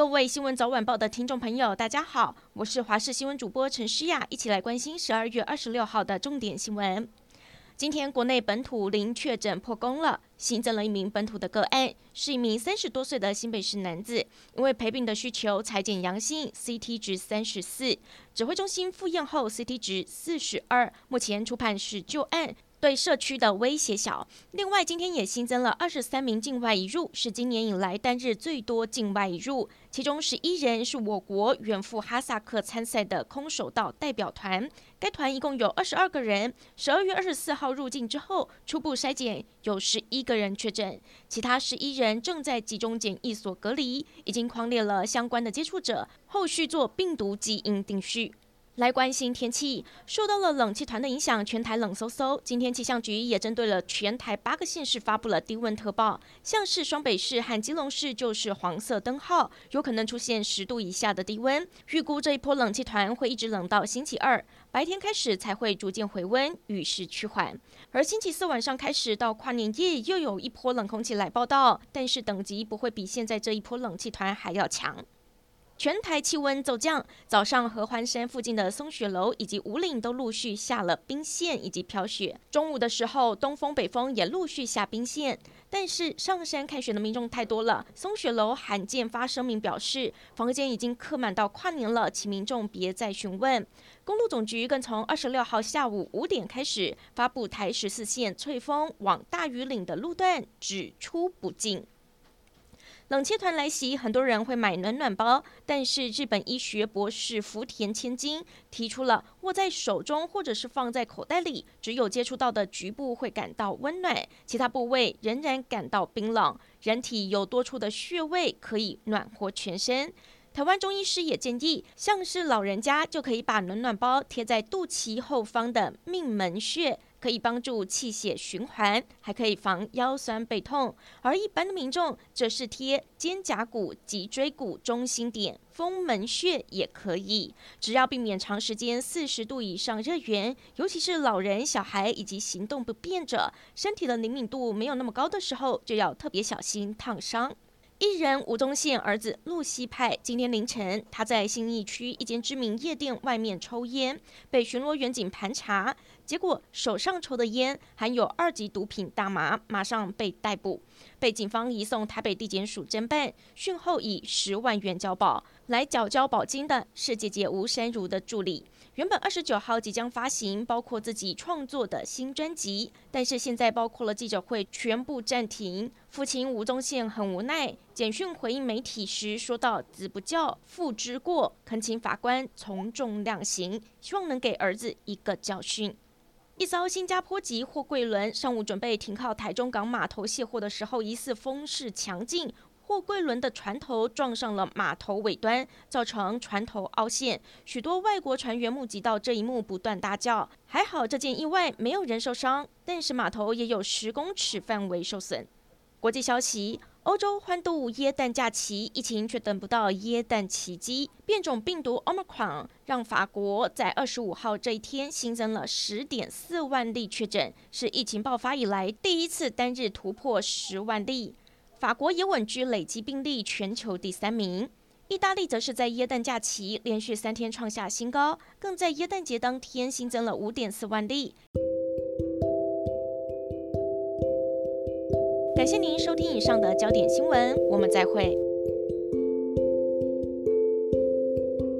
各位新闻早晚报的听众朋友，大家好，我是华视新闻主播陈诗雅，一起来关心十二月二十六号的重点新闻。今天国内本土零确诊破功了，新增了一名本土的个案，是一名三十多岁的新北市男子，因为陪病的需求采检阳性，CT 值三十四，指挥中心复验后 CT 值四十二，目前初判是旧案。对社区的威胁小。另外，今天也新增了二十三名境外移入，是今年以来单日最多境外移入。其中十一人是我国远赴哈萨克参赛的空手道代表团。该团一共有二十二个人，十二月二十四号入境之后，初步筛检有十一个人确诊，其他十一人正在集中检疫所隔离，已经框列了相关的接触者，后续做病毒基因定序。来关心天气，受到了冷气团的影响，全台冷飕飕。今天气象局也针对了全台八个县市发布了低温特报，像是双北市和基隆市就是黄色灯号，有可能出现十度以下的低温。预估这一波冷气团会一直冷到星期二，白天开始才会逐渐回温，雨势趋缓。而星期四晚上开始到跨年夜，又有一波冷空气来报道，但是等级不会比现在这一波冷气团还要强。全台气温骤降，早上合欢山附近的松雪楼以及五岭都陆续下了冰线以及飘雪。中午的时候，东风北风也陆续下冰线。但是上山看雪的民众太多了，松雪楼罕见发声明表示，房间已经客满到跨年了，请民众别再询问。公路总局更从二十六号下午五点开始发布台十四线翠峰往大禹岭的路段只出不进。冷气团来袭，很多人会买暖暖包，但是日本医学博士福田千金提出了握在手中或者是放在口袋里，只有接触到的局部会感到温暖，其他部位仍然感到冰冷。人体有多处的穴位可以暖和全身。台湾中医师也建议，像是老人家就可以把暖暖包贴在肚脐后方的命门穴。可以帮助气血循环，还可以防腰酸背痛。而一般的民众则是贴肩胛骨、脊椎骨中心点、风门穴也可以。只要避免长时间四十度以上热源，尤其是老人、小孩以及行动不便者，身体的灵敏度没有那么高的时候，就要特别小心烫伤。艺人吴宗宪儿子陆西派今天凌晨，他在信义区一间知名夜店外面抽烟，被巡逻员警盘查，结果手上抽的烟含有二级毒品大麻，马上被逮捕，被警方移送台北地检署侦办，讯后以十万元交保。来缴交保金的是姐姐吴珊如的助理。原本二十九号即将发行包括自己创作的新专辑，但是现在包括了记者会全部暂停。父亲吴宗宪很无奈，简讯回应媒体时说道：“子不教，父之过，恳请法官从重量刑，希望能给儿子一个教训。”一艘新加坡籍货柜轮上午准备停靠台中港码头卸货的时候，疑似风势强劲。货柜轮的船头撞上了码头尾端，造成船头凹陷。许多外国船员目击到这一幕，不断大叫。还好这件意外没有人受伤，但是码头也有十公尺范围受损。国际消息：欧洲欢度耶诞假期，疫情却等不到耶诞奇迹。变种病毒 Omicron 让法国在二十五号这一天新增了十点四万例确诊，是疫情爆发以来第一次单日突破十万例。法国也稳居累计病例全球第三名，意大利则是在耶诞假期连续三天创下新高，更在耶诞节当天新增了五点四万例。感谢您收听以上的焦点新闻，我们再会。